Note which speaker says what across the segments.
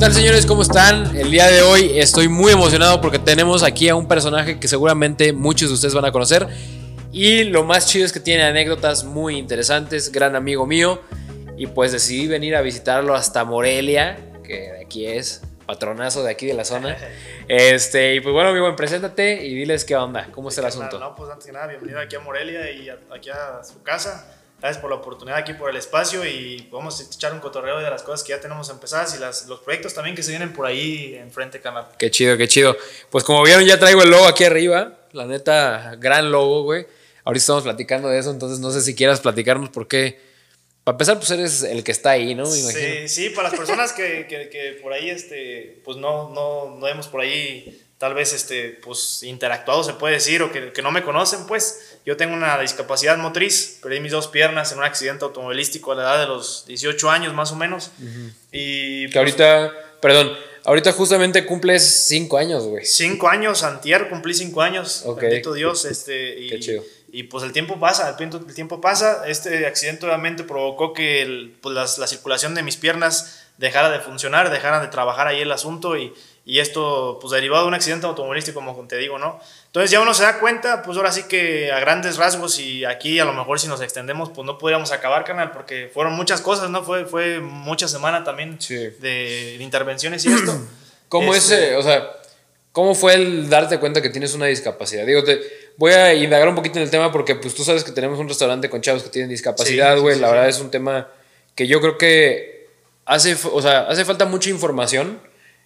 Speaker 1: tal señores? ¿Cómo están? El día de hoy estoy muy emocionado porque tenemos aquí a un personaje que seguramente muchos de ustedes van a conocer. Y lo más chido es que tiene anécdotas muy interesantes, gran amigo mío. Y pues decidí venir a visitarlo hasta Morelia, que de aquí es, patronazo de aquí de la zona. Este, y pues bueno, amigo, preséntate y diles qué onda, cómo está el asunto.
Speaker 2: No, pues antes que nada, bienvenido aquí a Morelia y aquí a su casa. Gracias por la oportunidad aquí, por el espacio y vamos a echar un cotorreo de las cosas que ya tenemos empezadas y las, los proyectos también que se vienen por ahí enfrente, canal.
Speaker 1: Qué chido, qué chido. Pues como vieron, ya traigo el logo aquí arriba. La neta, gran logo, güey. Ahorita estamos platicando de eso, entonces no sé si quieras platicarnos por qué. Para empezar, pues eres el que está ahí, ¿no?
Speaker 2: sí, sí, para las personas que, que, que, por ahí, este, pues no, no, no hemos por ahí tal vez este, pues, interactuado, se puede decir, o que, que, no me conocen, pues yo tengo una discapacidad motriz, perdí mis dos piernas en un accidente automovilístico a la edad de los 18 años más o menos. Y
Speaker 1: que ahorita, perdón, ahorita justamente cumples 5 años, güey.
Speaker 2: 5 años, antier cumplí 5 años, bendito Dios. Este, y,
Speaker 1: Qué chido.
Speaker 2: Y pues el tiempo pasa, el tiempo, el tiempo pasa. Este accidente obviamente provocó que el, pues, la, la circulación de mis piernas dejara de funcionar, dejara de trabajar ahí el asunto y y esto pues derivado de un accidente automovilístico, como te digo, ¿no? Entonces ya uno se da cuenta, pues ahora sí que a grandes rasgos y aquí a lo mejor si nos extendemos, pues no podríamos acabar, canal, porque fueron muchas cosas, ¿no? Fue, fue mucha semana también de, de, intervenciones y esto.
Speaker 1: ¿Cómo este, o sea, cómo fue el darte cuenta que tienes una discapacidad? Digo, te, voy a indagar un poquito en el tema porque pues tú sabes que tenemos un restaurante con chavos que tienen discapacidad, güey, sí, la verdad es un tema que yo creo que hace, o sea, hace falta mucha información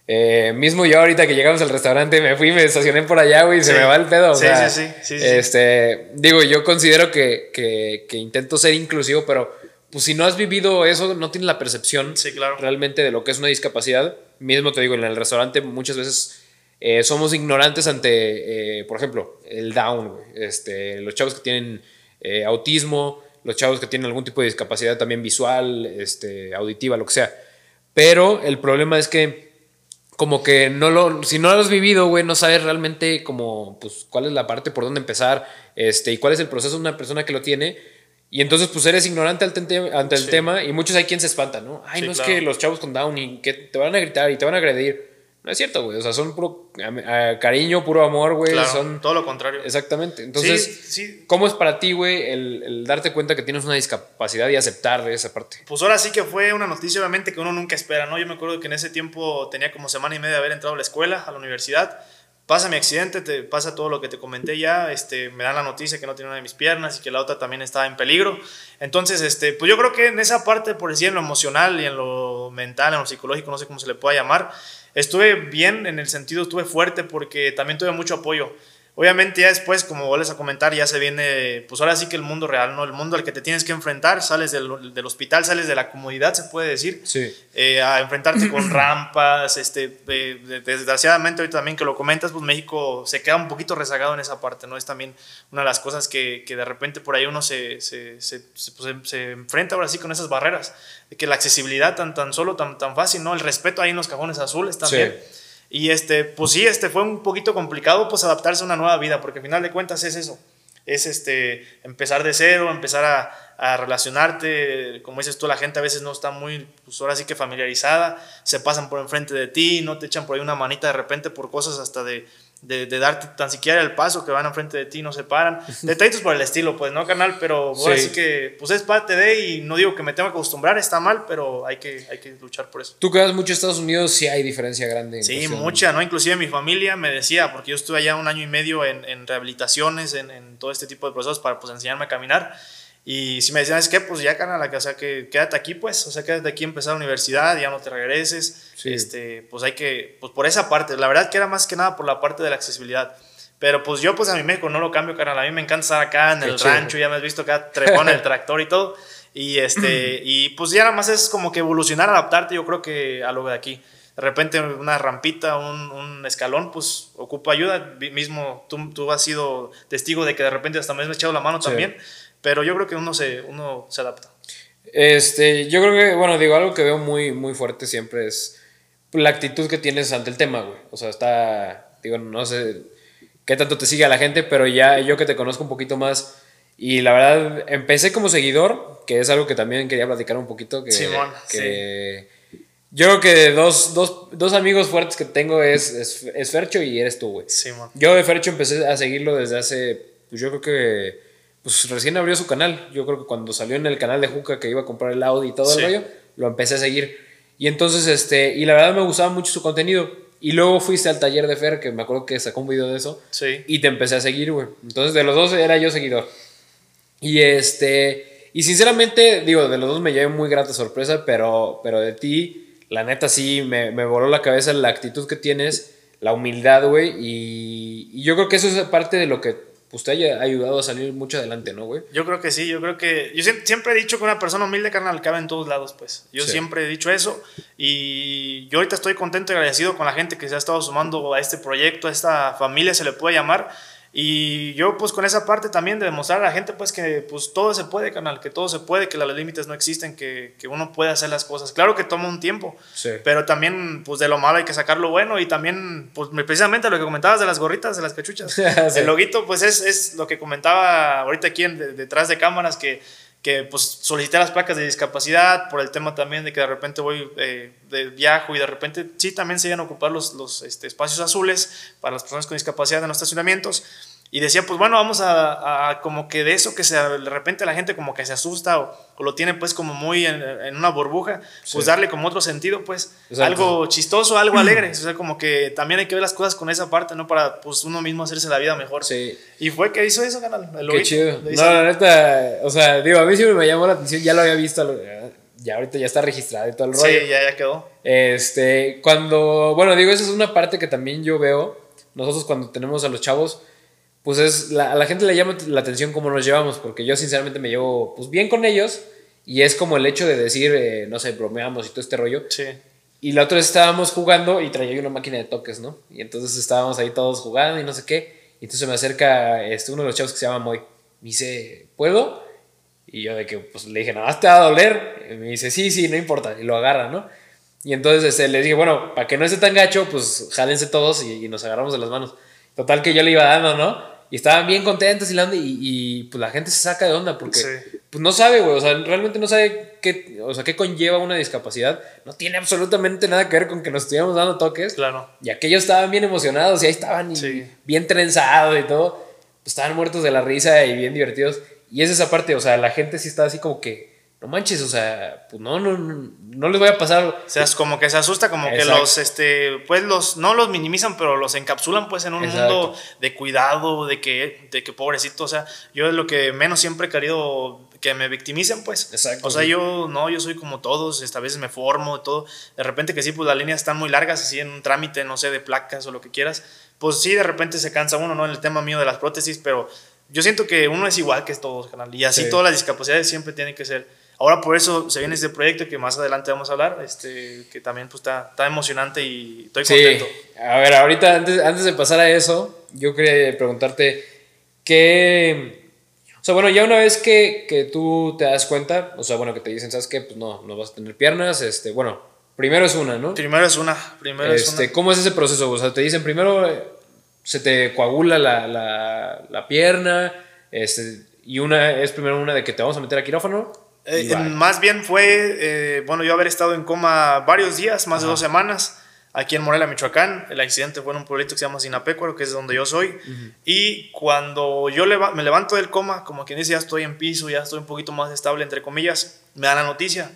Speaker 1: eh, mismo yo ahorita que llegamos al restaurante me fui, me estacioné por allá, güey, y se me va el pedo.
Speaker 2: Sí,
Speaker 1: sea,
Speaker 2: sí, sí, sí,
Speaker 1: Este, digo, yo considero que, que, que, intento ser inclusivo, pero pues si no has vivido eso, no tienes la percepción
Speaker 2: sí, claro.
Speaker 1: realmente de lo que es una discapacidad. Mismo te digo, en el restaurante muchas veces eh, somos ignorantes ante, eh, por ejemplo, el down, güey. Este, los chavos que tienen eh, autismo, los chavos que tienen algún tipo de discapacidad también visual, este, auditiva, lo que sea. Pero el problema es que como que no lo, si no lo has vivido, güey, no sabes realmente como, pues, cuál es la parte, por dónde empezar, este, y cuál es el proceso de una persona que lo tiene. Y entonces, pues, eres ignorante ante, el sí. tema y muchos hay quien se espanta, ¿no? Ay, sí, no claro. es que los chavos con Down y que te van a gritar y te van a agredir. No es cierto, güey. O sea, son puro uh, cariño, puro amor, güey.
Speaker 2: Claro,
Speaker 1: son
Speaker 2: todo lo contrario.
Speaker 1: Exactamente. Entonces,
Speaker 2: sí,
Speaker 1: ¿cómo es para ti, güey, el, el, darte cuenta que tienes una discapacidad y aceptar de esa parte?
Speaker 2: Pues ahora sí que fue una noticia, obviamente, que uno nunca espera, ¿no? Yo me acuerdo que en ese tiempo tenía como semana y media de haber entrado a la escuela, a la universidad. Pasa mi accidente, te pasa todo lo que te comenté ya, este, me dan la noticia que no tiene una de mis piernas y que la otra también estaba en peligro. Entonces, este, pues yo creo que en esa parte, por decir, en lo emocional y en lo mental, en lo psicológico, no sé cómo se le pueda llamar, estuve bien en el sentido, estuve fuerte porque también tuve mucho apoyo. Obviamente ya después, como vuelves a comentar, ya se viene, pues ahora sí que el mundo real, ¿no? El mundo al que te tienes que enfrentar, sales del, del hospital, sales de la comodidad, se puede decir,
Speaker 1: sí.
Speaker 2: eh, a enfrentarte con rampas, este, eh, desgraciadamente ahorita también que lo comentas, pues México se queda un poquito rezagado en esa parte, ¿no? Es también una de las cosas que, que de repente por ahí uno se, se, se, pues, se, enfrenta ahora sí con esas barreras, de que la accesibilidad tan, tan solo, tan, tan fácil, ¿no? El respeto ahí en los cajones azules también. Sí. Y este, pues sí, este fue un poquito complicado pues adaptarse a una nueva vida, porque al final de cuentas es eso, es este, empezar de cero, empezar a, relacionarte, como dices tú, la gente a veces no está muy, pues ahora sí que familiarizada, se pasan por enfrente de ti, no te echan por ahí una manita de repente por cosas hasta de, de, de, darte tan siquiera el paso que van enfrente de ti, no se paran. Detallitos por el estilo, pues, ¿no, canal? Pero ahora sí. sí que, pues es parte de, y no digo que me tenga que acostumbrar, está mal, pero hay que, hay que luchar por eso.
Speaker 1: Tú que vas mucho a Estados Unidos, sí hay diferencia grande.
Speaker 2: sí, mucha, ¿no? Inclusive mi familia me decía, porque yo estuve allá un año y medio en, en rehabilitaciones, en, en, todo este tipo de procesos para, pues, enseñarme a caminar. Y si me decían, es que, pues ya, canal, o sea, que quédate aquí, pues, o sea, quédate aquí, empezar la universidad, ya no te regreses. Sí. Este, pues hay que, pues por esa parte, la verdad que era más que nada por la parte de la accesibilidad. Pero pues yo, pues a mi México no lo cambio, canal, a mí me encanta estar acá en Qué el chido. rancho, ya me has visto acá trepón el tractor y todo. Y, este, y pues ya nada más es como que evolucionar, adaptarte, yo creo que a lo de aquí. De repente una rampita, un, un escalón, pues ocupa ayuda. Mismo tú, tú has sido testigo de que de repente hasta me has echado la mano sí. también pero yo creo que uno se, uno se adapta.
Speaker 1: Este, yo creo que, bueno, digo, algo que veo muy, muy fuerte siempre es la actitud que tienes ante el tema, güey. O sea, está, digo, no sé qué tanto te sigue a la gente, pero ya yo que te conozco un poquito más y la verdad, empecé como seguidor, que es algo que también quería platicar un poquito, que,
Speaker 2: Simón,
Speaker 1: que sí. yo creo que dos, dos, dos amigos fuertes que tengo es, es, Fercho y eres tú, güey.
Speaker 2: Sí, man.
Speaker 1: Yo de Fercho empecé a seguirlo desde hace, pues yo creo que, pues recién abrió su canal. Yo creo que cuando salió en el canal de Juca que iba a comprar el Audi y todo el rollo, lo empecé a seguir. Y entonces, este, y la verdad me gustaba mucho su contenido. Y luego fuiste al taller de Fer, que me acuerdo que sacó un video de eso.
Speaker 2: Sí.
Speaker 1: Y te empecé a seguir, güey. Entonces, de los dos era yo seguidor. Y este, y sinceramente, digo, de los dos me llevé muy grata sorpresa, pero, pero de ti, la neta sí, me, me voló la cabeza la actitud que tienes, la humildad, güey. Y, y yo creo que eso es parte de lo que usted haya ayudado a salir mucho adelante, ¿no, güey?
Speaker 2: Yo creo que sí, yo creo que. Yo siempre he dicho que una persona humilde, carnal, cabe en todos lados, pues. Yo siempre he dicho eso. Y yo ahorita estoy contento y agradecido con la gente que se ha estado sumando a este proyecto, a esta familia, se le puede llamar y yo pues con esa parte también de demostrar a la gente pues que pues todo se puede, canal, que todo se puede, que los límites no existen, que, que uno puede hacer las cosas. Claro que toma un tiempo, pero también pues de lo malo hay que sacar lo bueno y también pues precisamente lo que comentabas de las gorritas, de las cachuchas. El loguito pues es, es, lo que comentaba ahorita aquí detrás de cámaras que que pues solicité las placas de discapacidad por el tema también de que de repente voy eh, de viajo y de repente sí también se iban a ocupar los, los este, espacios azules para las personas con discapacidad en los estacionamientos y decía, pues bueno, vamos a, como que de eso que se, de repente la gente como que se asusta o, lo tiene pues como muy en, una burbuja, pues darle como otro sentido, pues algo chistoso, algo alegre. O sea, como que también hay que ver las cosas con esa parte, ¿no? Para pues uno mismo hacerse la vida mejor.
Speaker 1: Sí.
Speaker 2: Y fue que hizo eso, canal.
Speaker 1: Qué chido. No, la neta, o sea, digo, a mí siempre me llamó la atención, ya lo había visto, ya ahorita ya está registrado y todo el rollo.
Speaker 2: Sí, ya, ya quedó.
Speaker 1: Este, cuando, bueno, digo, esa es una parte que también yo veo, nosotros cuando tenemos a los chavos, pues es, la, a la gente le llama la atención cómo nos llevamos, porque yo sinceramente me llevo pues bien con ellos y es como el hecho de decir, eh, no sé, bromeamos y todo este rollo.
Speaker 2: Sí.
Speaker 1: Y la otra vez estábamos jugando y traía una máquina de toques, ¿no? Y entonces estábamos ahí todos jugando y no sé qué. Y entonces me acerca este, uno de los chavos que se llama Moy. Me dice, ¿puedo? Y yo de que pues le dije, nada más te va a doler. Y me dice, sí, sí, no importa. Y lo agarra, ¿no? Y entonces este, le dije, bueno, para que no esté tan gacho, pues jálense todos y, y nos agarramos de las manos. Total que yo le iba dando, ¿no? Y estaban bien contentos y, y, y pues la gente se saca de onda porque pues no sabe, güey, o sea, realmente no sabe qué, o sea, qué conlleva una discapacidad. No tiene absolutamente nada que ver con que nos estuviéramos dando toques.
Speaker 2: Claro.
Speaker 1: Y aquellos estaban bien emocionados y ahí estaban bien trenzados y todo. Pues estaban muertos de la risa y bien divertidos. Y es esa parte, o sea, la gente sí está así como que no manches, o sea, pues no, no, no les voy a pasar. O
Speaker 2: sea, es como que se asusta, como que los, este, pues los, no los minimizan, pero los encapsulan pues en un mundo de cuidado, de que, de que pobrecito, o sea, yo es lo que menos siempre he querido que me victimicen, pues.
Speaker 1: Exacto.
Speaker 2: O sea, yo no, yo soy como todos, esta vez me formo, todo. De repente que sí, pues las líneas están muy largas, así en un trámite, no sé, de placas o lo que quieras. Pues sí, de repente se cansa uno, ¿no? En el tema mío de las prótesis, pero yo siento que uno es igual que todos, canal. Y así todas las discapacidades siempre tienen que ser Ahora por eso se viene este proyecto que más adelante vamos a hablar, este, que también pues, está, está emocionante y estoy contento.
Speaker 1: A ver, ahorita antes, antes de pasar a eso, yo quería preguntarte qué... O sea, bueno, ya una vez que, que, tú te das cuenta, o sea, bueno, que te dicen, ¿sabes qué? Pues no, no vas a tener piernas, este, bueno, primero es una, ¿no?
Speaker 2: Primero es una, primero
Speaker 1: este,
Speaker 2: es una.
Speaker 1: ¿Cómo es ese proceso? O sea, te dicen primero eh, se te coagula la, la, la pierna, este, y una es primero una de que te vamos a meter a quirófano
Speaker 2: eh, más bien fue, eh, bueno, yo haber estado en coma varios días, más de dos semanas, aquí en Morelia, Michoacán. El accidente fue en un pueblito que se llama Sinapecuaro, que es donde yo soy. Y cuando yo me levanto del coma, como quien dice, ya estoy en piso, ya estoy un poquito más estable, entre comillas, me dan la noticia.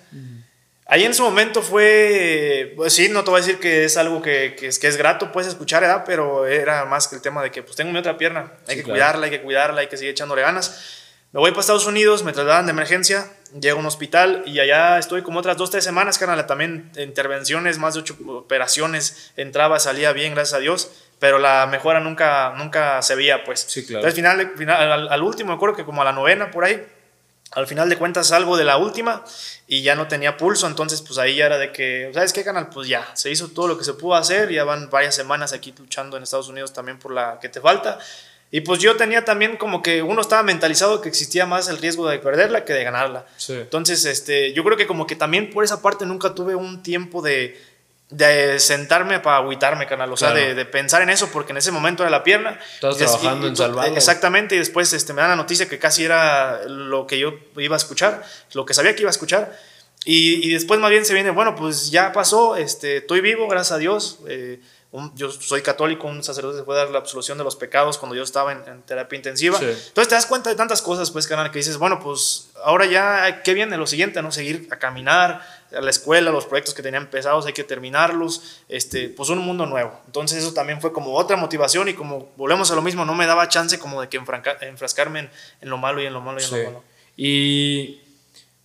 Speaker 2: Ahí en su momento fue, pues sí, no te voy a decir que es algo que, que, es, que es, grato, puedes escuchar, pero era más que el tema de que pues tengo mi otra pierna, hay que cuidarla, hay que cuidarla, hay que seguir echándole ganas. Me voy para Estados Unidos, me trasladan de emergencia, llego a un hospital y allá estoy como otras dos, tres semanas, carnal, también intervenciones, más de ocho operaciones, entraba, salía bien, gracias a Dios, pero la mejora nunca, nunca se veía, pues.
Speaker 1: Sí, claro.
Speaker 2: Entonces, final, final, al, último, me acuerdo que como a la novena, por ahí, al final de cuentas salgo de la última y ya no tenía pulso, entonces pues ahí ya era de que, ¿sabes qué, canal? Pues ya, se hizo todo lo que se pudo hacer, ya van varias semanas aquí luchando en Estados Unidos también por la que te falta y pues yo tenía también como que uno estaba mentalizado que existía más el riesgo de perderla que de ganarla. Entonces, este, yo creo que como que también por esa parte nunca tuve un tiempo de, de sentarme para agüitarme, canal. O sea, de, de, pensar en eso, porque en ese momento era la pierna.
Speaker 1: Estás trabajando en salvarlo.
Speaker 2: Exactamente, y después este, me dan la noticia que casi era lo que yo iba a escuchar, lo que sabía que iba a escuchar. Y, y, después más bien se viene, bueno, pues ya pasó, este, estoy vivo, gracias a Dios. Eh, yo soy católico, un sacerdote se puede dar la absolución de los pecados cuando yo estaba en, terapia intensiva. Entonces te das cuenta de tantas cosas, pues, canal, que dices, bueno, pues ahora ya, ¿qué viene? Lo siguiente, ¿no? Seguir a caminar, a la escuela, los proyectos que tenía empezados, hay que terminarlos, este, pues un mundo nuevo. Entonces eso también fue como otra motivación y como volvemos a lo mismo, no me daba chance como de que enfrascarme en, lo malo y en lo malo y en lo malo.
Speaker 1: Y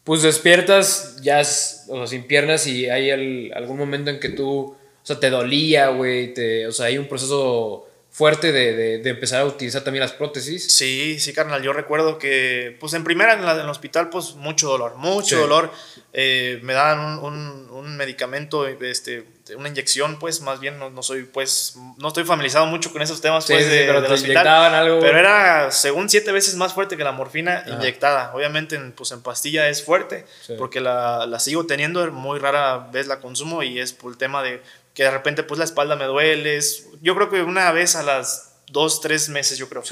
Speaker 1: pues despiertas ya o sin piernas y hay algún momento en que tú o sea, te dolía, güey, o sea, hay un proceso fuerte de, de, empezar a utilizar también las prótesis.
Speaker 2: Sí, sí, carnal. Yo recuerdo que, pues en primera en, el hospital, pues mucho dolor, mucho dolor. Eh, me daban un, un, medicamento, este, una inyección, pues más bien no, no, soy, pues, no estoy familiarizado mucho con esos temas, pues, de, pero del hospital. Algo, pero era, según siete veces más fuerte que la morfina inyectada. Obviamente, en, pues en pastilla es fuerte, porque la, la sigo teniendo, muy rara vez la consumo y es por el tema de que de repente pues la espalda me duele. Yo creo que una vez a las dos, tres meses, yo creo.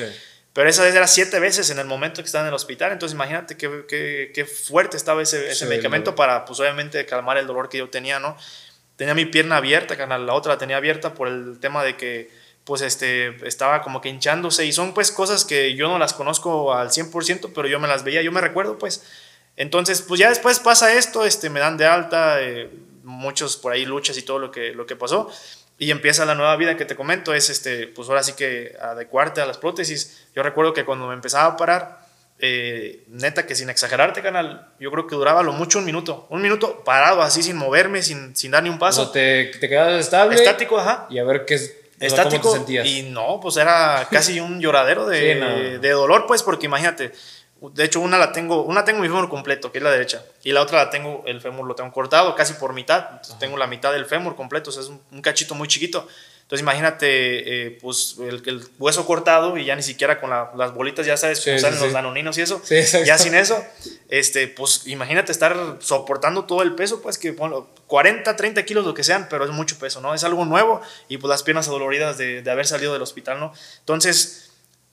Speaker 2: Pero esa vez era siete veces en el momento que estaba en el hospital. Entonces imagínate qué, qué, qué fuerte estaba ese, ese medicamento para, pues obviamente, calmar el dolor que yo tenía, ¿no? Tenía mi pierna abierta, canal, la otra la tenía abierta por el tema de que, pues, este, estaba como que hinchándose. Y son, pues, cosas que yo no las conozco al 100%, pero yo me las veía, yo me recuerdo, pues. Entonces, pues ya después pasa esto, este, me dan de alta, eh, muchos por ahí luchas y todo lo que, lo que pasó. Y empieza la nueva vida que te comento, es este, pues ahora sí que adecuarte a las prótesis. Yo recuerdo que cuando me empezaba a parar, eh, neta que sin exagerarte, canal, yo creo que duraba lo mucho un minuto. Un minuto parado así, sin moverme, sin, sin dar ni un paso.
Speaker 1: te, te quedabas estable.
Speaker 2: Estático, ajá.
Speaker 1: Y a ver qué es.
Speaker 2: Estático. Y no, pues era casi un lloradero de, de dolor, pues, porque imagínate, de hecho, una la tengo, una tengo mi fémur completo, que es la derecha, y la otra la tengo, el fémur lo tengo cortado casi por mitad, tengo la mitad del fémur completo, o sea, es un, cachito muy chiquito. Entonces imagínate, eh, pues el, hueso cortado y ya ni siquiera con las bolitas, ya sabes, sí, salen los danoninos y eso, ya sin eso, este, pues imagínate estar soportando todo el peso, pues que bueno, 40, 30 kilos, lo que sean, pero es mucho peso, ¿no? Es algo nuevo y pues las piernas adoloridas de, de haber salido del hospital, ¿no? Entonces,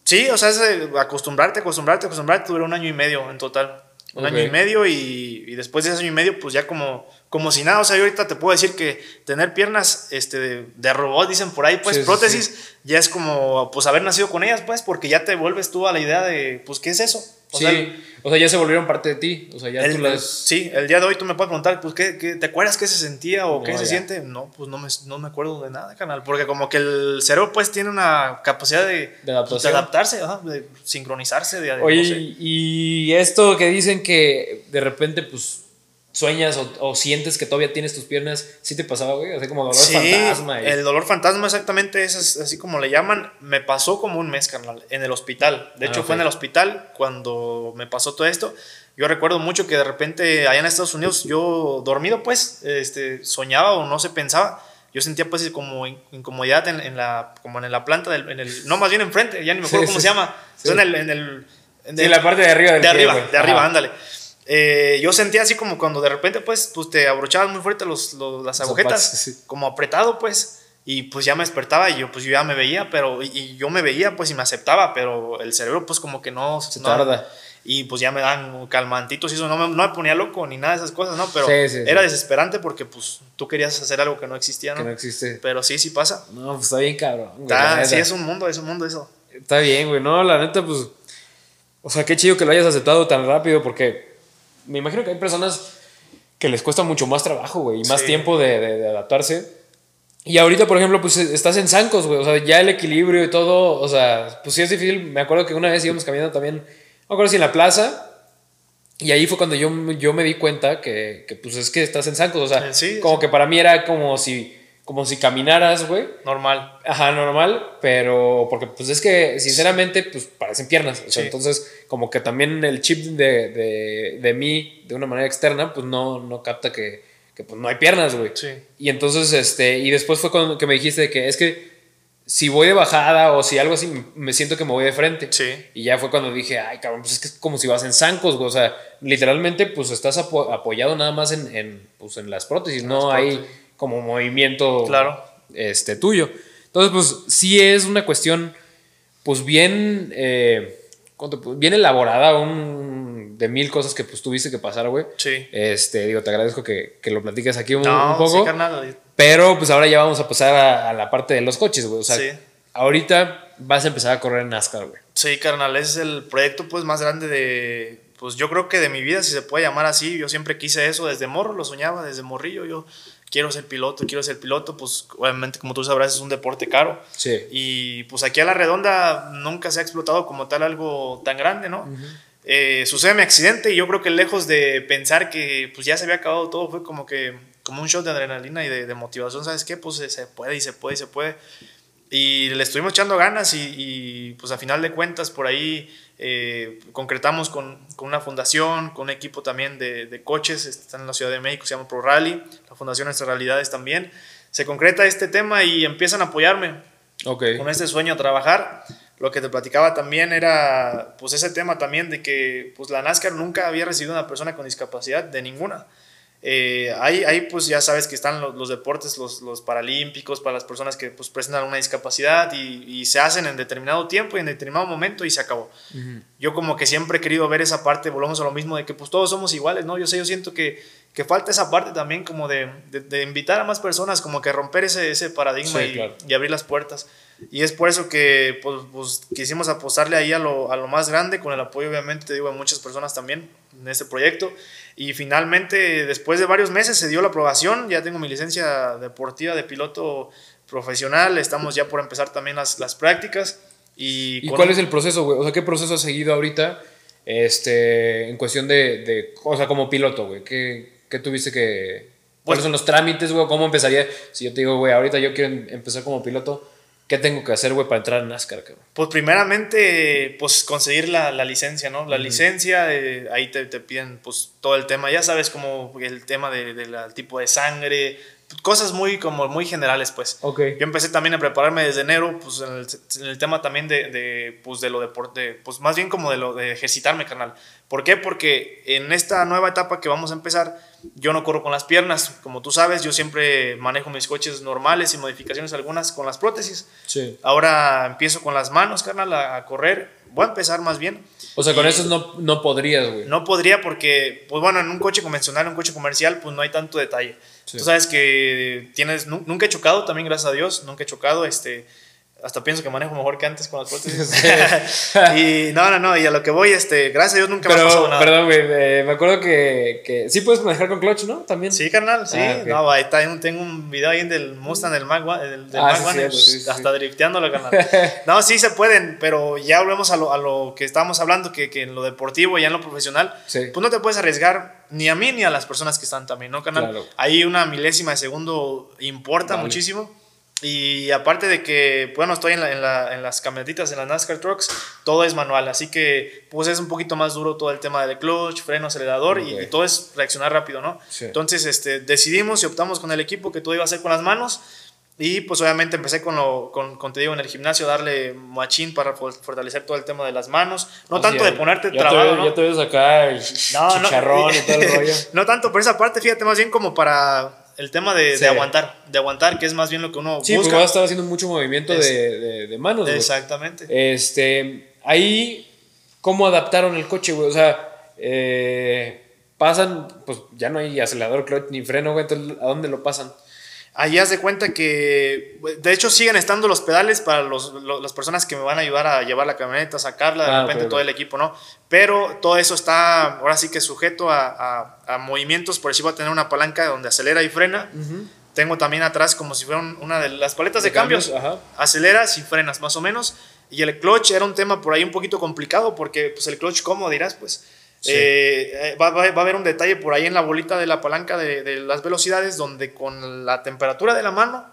Speaker 2: Sí, o sea, es acostumbrarte, acostumbrarte, acostumbrarte. Duró un año y medio en total. Un año y medio y, y, después de ese año y medio, pues ya como, como si nada. O sea, yo ahorita te puedo decir que tener piernas este, de, robot, dicen por ahí, pues prótesis, ya es como pues haber nacido con ellas, pues, porque ya te vuelves tú a la idea de, pues, ¿qué es eso?
Speaker 1: O sí, sea, o sea, ya se volvieron parte de ti. O sea, ya
Speaker 2: el,
Speaker 1: tú las...
Speaker 2: Sí, el día de hoy tú me puedes preguntar, pues, ¿qué, qué te acuerdas qué se sentía o qué se siente? No, pues no me, no me acuerdo de nada, canal. Porque como que el cerebro, pues, tiene una capacidad de, de, adaptarse, de sincronizarse. De,
Speaker 1: Oye, y esto que dicen que de repente, pues sueñas o, sientes que todavía tienes tus piernas, ¿sí te pasaba, güey? Así como dolor fantasma.
Speaker 2: El dolor fantasma exactamente es así como le llaman. Me pasó como un mes, carnal, en el hospital. De ah, hecho, fue en el hospital cuando me pasó todo esto. Yo recuerdo mucho que de repente allá en Estados Unidos, yo dormido, pues, este, soñaba o no se pensaba. Yo sentía pues como incomodidad en, la, como en la planta, del, en el, no más bien enfrente, ya ni me acuerdo cómo se llama. En el... En el
Speaker 1: en la parte de arriba
Speaker 2: del De arriba, de arriba, ándale. Eh, yo sentía así como cuando de repente pues, pues te abrochabas muy fuerte los, las agujetas, como apretado pues, y pues ya me despertaba y yo pues yo ya me veía, pero y, yo me veía pues y me aceptaba, pero el cerebro pues como que no...
Speaker 1: Se tarda.
Speaker 2: Y pues ya me dan calmantitos y eso, no me, no me ponía loco ni nada de esas cosas, ¿no? Pero era desesperante porque pues tú querías hacer algo que no existía, ¿no?
Speaker 1: Que no existe.
Speaker 2: Pero sí, sí pasa.
Speaker 1: No, pues está bien cabrón.
Speaker 2: sí, es un mundo, es un mundo eso.
Speaker 1: Está bien, güey, no, la neta pues... O sea, qué chido que lo hayas aceptado tan rápido porque me imagino que hay personas que les cuesta mucho más trabajo, güey, y más tiempo de, de, adaptarse. Y ahorita, por ejemplo, pues estás en zancos, güey, o sea, ya el equilibrio y todo, o sea, pues sí es difícil. Me acuerdo que una vez íbamos caminando también, no me acuerdo si en la plaza, y ahí fue cuando yo, yo me di cuenta que, que pues es que estás en zancos, o sea, como que para mí era como si como si caminaras, güey.
Speaker 2: Normal.
Speaker 1: Ajá, normal, pero porque pues es que sinceramente pues parecen piernas. O sea, entonces como que también el chip de, de, de, mí de una manera externa pues no, no capta que, que pues no hay piernas, güey.
Speaker 2: Sí.
Speaker 1: Y entonces, este, y después fue cuando que me dijiste que es que si voy de bajada o si algo así, me siento que me voy de frente.
Speaker 2: Sí.
Speaker 1: Y ya fue cuando dije, ay, cabrón, pues es que es como si vas en zancos, güey. O sea, literalmente pues estás apoyado nada más en, en, pues, en las prótesis, no hay como movimiento
Speaker 2: claro.
Speaker 1: este, tuyo. Entonces, pues sí es una cuestión, pues bien, eh, bien elaborada, un, de mil cosas que pues tuviste que pasar, güey.
Speaker 2: Sí.
Speaker 1: Este, digo, te agradezco que, que lo platiques aquí un,
Speaker 2: No,
Speaker 1: un poco.
Speaker 2: sí, carnal.
Speaker 1: Pero pues ahora ya vamos a pasar a, a la parte de los coches, güey. O sea,
Speaker 2: Sí.
Speaker 1: ahorita vas a empezar a correr en NASCAR, güey.
Speaker 2: Sí, carnal, ese es el proyecto pues más grande de, pues yo creo que de mi vida, si se puede llamar así, yo siempre quise eso desde morro, lo soñaba desde morrillo, yo quiero ser piloto, quiero ser piloto, pues obviamente como tú sabrás es un deporte caro
Speaker 1: Sí.
Speaker 2: y pues aquí a la redonda nunca se ha explotado como tal algo tan grande, ¿no? Eh, sucede mi accidente y yo creo que lejos de pensar que pues ya se había acabado todo, fue como que como un shot de adrenalina y de, de motivación, ¿sabes qué? Pues se- se puede y se puede y se puede. Y le estuvimos echando ganas y, y, pues a final de cuentas por ahí eh, concretamos con, con una fundación, con un equipo también de, de coches, están en la Ciudad de México, se llama Pro Rally, la Fundación Nuestras Realidades también. Se concreta este tema y empiezan a apoyarme
Speaker 1: Ok.
Speaker 2: con este sueño a trabajar. Lo que te platicaba también era pues ese tema también de que pues la NASCAR nunca había recibido una persona con discapacidad de ninguna. Eh, ahí, ahí pues ya sabes que están los, los deportes, los, los paralímpicos para las personas que pues presentan una discapacidad y, y se hacen en determinado tiempo y en determinado momento y se acabó. Yo como que siempre he querido ver esa parte, volvemos a lo mismo de que pues todos somos iguales, ¿no? Yo sé, yo siento que, que falta esa parte también como de, de, de invitar a más personas, como que romper ese, ese paradigma
Speaker 1: Sí,
Speaker 2: y,
Speaker 1: claro.
Speaker 2: y abrir las puertas. Y es por eso que pues, pues, quisimos apostarle ahí a lo, a lo más grande, con el apoyo obviamente, te digo, de muchas personas también en este proyecto. Y finalmente, después de varios meses, se dio la aprobación, ya tengo mi licencia deportiva de piloto profesional, estamos ya por empezar también las, las prácticas. ¿Y,
Speaker 1: ¿Y cuál es el proceso, güey? O sea, ¿qué proceso has seguido ahorita este, en cuestión de, de o sea, como piloto, güey? ¿Qué, qué tuviste que... ¿Cuáles
Speaker 2: Pues-
Speaker 1: son los trámites, güey? ¿Cómo empezaría? Si yo te digo, güey, ahorita yo quiero em- empezar como piloto, ¿qué tengo que hacer, güey, para entrar en NASCAR, cabrón?
Speaker 2: Pues primeramente, pues conseguir la, la licencia, ¿no? La licencia, eh, ahí te, te piden pues todo el tema, ya sabes, como el tema del de, tipo de sangre, cosas muy, como muy generales, pues.
Speaker 1: Ok.
Speaker 2: Yo empecé también a prepararme desde enero, pues en el, en el tema también de, de, pues, de lo deporte, pues más bien como de lo de ejercitarme, carnal. ¿Por qué? Porque en esta nueva etapa que vamos a empezar, yo no corro con las piernas. Como tú sabes, yo siempre manejo mis coches normales y modificaciones algunas con las prótesis.
Speaker 1: Sí.
Speaker 2: Ahora empiezo con las manos, carnal, a, a correr. Voy a empezar más bien.
Speaker 1: O sea, con eso no, no podrías, güey.
Speaker 2: No podría porque, pues bueno, en un coche convencional, en un coche comercial, pues no hay tanto detalle. Tú sabes que tienes, nu- nunca he chocado, también gracias a Dios, nunca he chocado, este, hasta pienso que manejo mejor que antes con las prótesis. y no, no, no, y a lo que voy, este, gracias a Dios nunca me ha pasado
Speaker 1: Pero,
Speaker 2: nada.
Speaker 1: perdón, güey, eh, me acuerdo que, que sí puedes manejar con clutch, ¿no? También.
Speaker 2: Sí, carnal, sí.
Speaker 1: Ah, ok.
Speaker 2: No, ahí está, tengo un video ahí del Mustang del One- del, del
Speaker 1: Ah,
Speaker 2: Mag
Speaker 1: sí,
Speaker 2: One,
Speaker 1: sí, sí,
Speaker 2: hasta drifteándolo, carnal. No, sí se pueden, pero ya volvemos a lo, a lo que estábamos hablando, que, que en lo deportivo, ya en lo profesional,
Speaker 1: Sí.
Speaker 2: pues no te puedes arriesgar ni a mí ni a las personas que están también, ¿no, carnal?
Speaker 1: Claro.
Speaker 2: Ahí una milésima de segundo importa
Speaker 1: Vale.
Speaker 2: muchísimo. Y aparte de que, bueno, estoy en, la- en la- en las camionetitas, en las NASCAR trucks, todo es manual, así que pues es un poquito más duro todo el tema del clutch, freno, acelerador y-
Speaker 1: Ok.
Speaker 2: y, todo es reaccionar rápido, ¿no?
Speaker 1: Sí.
Speaker 2: Entonces este, decidimos y optamos con el equipo que todo iba a ser con las manos y pues obviamente empecé con, lo, con, con, te digo, en el gimnasio darle machín para for- fortalecer todo el tema de las manos, no
Speaker 1: O
Speaker 2: tanto
Speaker 1: sea,
Speaker 2: de ponerte
Speaker 1: ya
Speaker 2: trabado,
Speaker 1: te,
Speaker 2: ¿no?
Speaker 1: Ya te ves acá el
Speaker 2: No, no.
Speaker 1: chicharrón y todo el rollo.
Speaker 2: no tanto por esa parte, fíjate, más bien como para el tema de,
Speaker 1: Sí.
Speaker 2: de aguantar, de aguantar, que es más bien lo que uno
Speaker 1: Sí, porque
Speaker 2: busca.
Speaker 1: vas a estar haciendo mucho movimiento
Speaker 2: Es-
Speaker 1: de, de, de manos.
Speaker 2: Exactamente.
Speaker 1: Este, ahí, ¿cómo adaptaron el coche, güey? O sea, eh, pasan, pues ya no hay acelerador, clutch ni freno, güey. Entonces, ¿a dónde lo pasan?
Speaker 2: Ahí haz de cuenta que, de hecho, siguen estando los pedales para los, lo- las personas que me van a ayudar a llevar la camioneta, sacarla, de
Speaker 1: Ah,
Speaker 2: repente todo el equipo, ¿no? Pero todo eso está ahora sí que sujeto a, a- a movimientos, por decir, voy a tener una palanca donde acelera y frena. Tengo también atrás como si fuera un- una de las paletas de,
Speaker 1: De
Speaker 2: cambios.
Speaker 1: cambios.
Speaker 2: Aceleras y frenas, más o menos. Y el clutch era un tema por ahí un poquito complicado porque pues el clutch, ¿cómo dirás? Pues Eh, va, va- va a haber un detalle por ahí en la bolita de la palanca de, de las velocidades donde con la temperatura de la mano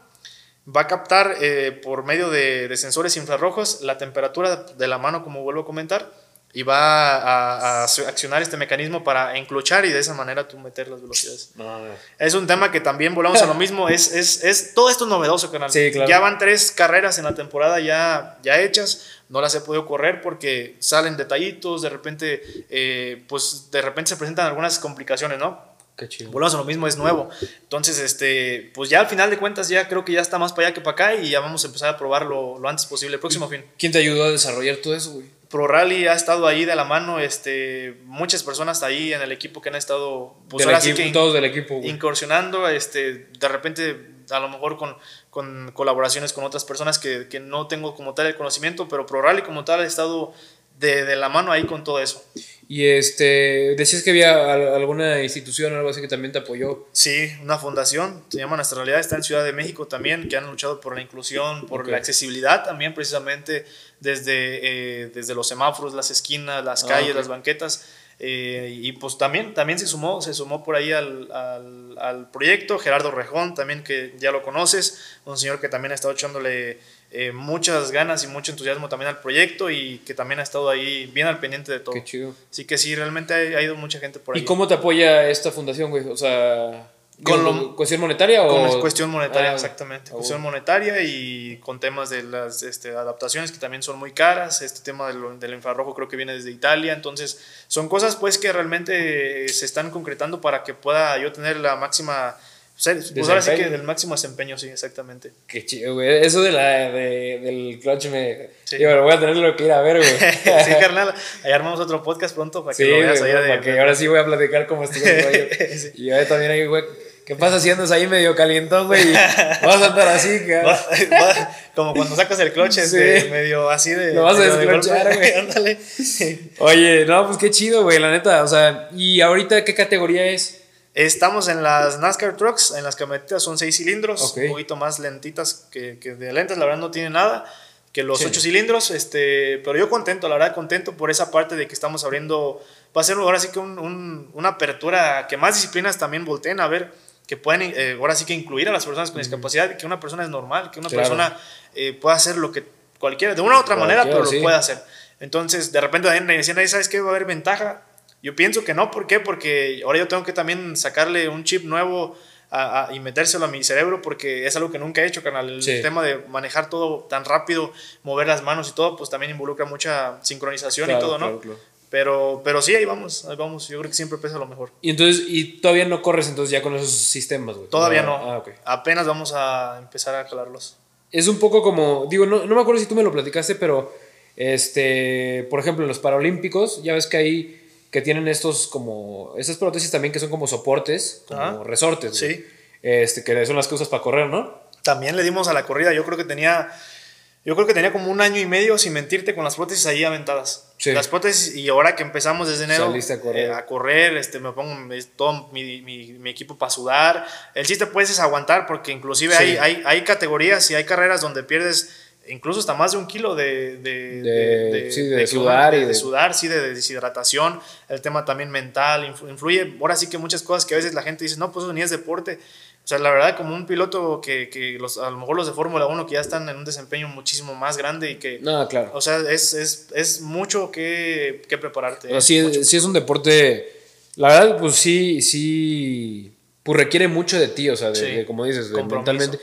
Speaker 2: va a captar eh, por medio de, de sensores infrarrojos la temperatura de la mano, como vuelvo a comentar, y va a, a accionar este mecanismo para enclochar y de esa manera tú meter las velocidades.
Speaker 1: No, no.
Speaker 2: Es un tema que también volvemos a lo mismo. Es, es, es, todo esto es novedoso, canal.
Speaker 1: Sí, claro.
Speaker 2: Ya van tres carreras en la temporada ya, ya hechas. No las he podido correr porque salen detallitos. De repente, eh, pues de repente se presentan algunas complicaciones, ¿no?
Speaker 1: Qué chido.
Speaker 2: Volvemos a lo mismo, es nuevo. Entonces, este, pues ya al final de cuentas, ya creo que ya está más para allá que para acá y ya vamos a empezar a probarlo lo antes posible. Próximo fin.
Speaker 1: ¿Quién te ayudó a desarrollar todo eso, güey?
Speaker 2: Pro Rally ha estado ahí de la mano, este, muchas personas ahí en el equipo que han estado,
Speaker 1: pues del equipo, todos del equipo,
Speaker 2: incursionando, este, de repente a lo mejor con, con colaboraciones con otras personas que, que, no tengo como tal el conocimiento, pero Pro Rally como tal ha estado de, de la mano ahí con todo eso.
Speaker 1: Y este, decías que había alguna institución o algo así que también te apoyó.
Speaker 2: Sí, una fundación, se llama Nuestra Realidad, está en Ciudad de México también, que han luchado por la inclusión, por la accesibilidad también, precisamente desde, eh, desde los semáforos, las esquinas, las ah, calles, las banquetas. Eh, y pues también, también se sumó, se sumó por ahí al, al, al, proyecto, Gerardo Rejón, también que ya lo conoces, un señor que también ha estado echándole eh, muchas ganas y mucho entusiasmo también al proyecto y que también ha estado ahí bien al pendiente de todo.
Speaker 1: Qué chido.
Speaker 2: Así que sí, realmente ha, ido mucha gente por ahí.
Speaker 1: ¿Y cómo te apoya esta fundación, güey? O sea... ¿Con cuestión monetaria o...?
Speaker 2: Con cuestión monetaria, ah, exactamente. Cuestión monetaria y con temas de las este, adaptaciones que también son muy caras. Este tema del, del, infrarrojo creo que viene desde Italia. Entonces, son cosas pues que realmente se están concretando para que pueda yo tener la máxima pues ahora sí que del máximo desempeño, sí, exactamente.
Speaker 1: Qué chido, güey. Eso de la, de, del clutch me. Sí. Yo, voy a tenerlo que ir a ver, güey.
Speaker 2: sí, carnal. Ahí armamos otro podcast pronto para que lo veas
Speaker 1: allá de, Para que ahora sí voy a platicar cómo estuvo el sí. Y yo también ahí, güey. ¿Qué pasa haciendo ahí medio calientón, güey? Vas a andar así, que
Speaker 2: Como cuando sacas el clutch, este, medio así de.
Speaker 1: Lo vas a desclochar, güey. Ándale. Oye, no, pues qué chido, güey, la neta. O sea, ¿y ahorita qué categoría es?
Speaker 2: Estamos en las NASCAR Trucks, en las camionetas son seis cilindros, un poquito más lentitas que, que, de lentes, la verdad no tiene nada que los ocho cilindros, este, pero yo contento, la verdad contento por esa parte de que estamos abriendo, va a ser ahora sí que un, una apertura que más disciplinas también volteen a ver, que pueden eh, ahora sí que incluir a las personas con discapacidad, que una persona es normal, que una persona eh, pueda hacer lo que cualquiera, de una u otra manera, pero lo puede hacer. Entonces, de repente decían, ¿sabes qué? Va a haber ventaja yo pienso que no, ¿por qué? Porque ahora yo tengo que también sacarle un chip nuevo a, y metérselo a mi cerebro porque es algo que nunca he hecho, canal. El tema de manejar todo tan rápido, mover las manos y todo, pues también involucra mucha sincronización y todo, ¿no? Pero, pero sí, ahí vamos, ahí vamos. Yo creo que siempre pesa lo mejor.
Speaker 1: Y entonces, ¿y todavía no corres entonces ya con esos sistemas, güey?
Speaker 2: Todavía no. Ah, Apenas vamos a empezar a calarlos.
Speaker 1: Es un poco como, digo, no, no me acuerdo si tú me lo platicaste, pero, este, por ejemplo, en los Paralímpicos, ya ves que ahí que tienen estos como, estas prótesis también que son como soportes, como resortes. Sí. Este, que son las que usas para correr, ¿no?
Speaker 2: También le dimos a la corrida, yo creo que tenía, yo creo que tenía como un año y medio, sin mentirte, con las prótesis ahí aventadas. Sí. Las prótesis, y ahora que empezamos desde enero
Speaker 1: a correr,
Speaker 2: eh, a correr este, me pongo todo mi, mi, mi, equipo para sudar. El chiste pues es aguantar, porque inclusive hay, hay, hay categorías y hay carreras donde pierdes incluso hasta más de un kilo de, de,
Speaker 1: de, sudar.
Speaker 2: Y de, sudar, sí, de deshidratación. El tema también mental influye. Ahora sí que muchas cosas que a veces la gente dice, no, pues eso ni es deporte. O sea, la verdad, como un piloto que, que los, a lo mejor los de Fórmula 1 que ya están en un desempeño muchísimo más grande y que...
Speaker 1: No, claro.
Speaker 2: O sea, es, es, es mucho que, que prepararte.
Speaker 1: sí, es un deporte... La verdad, pues sí, sí... Pues requiere mucho de ti, o sea, de, como dices, mentalmente.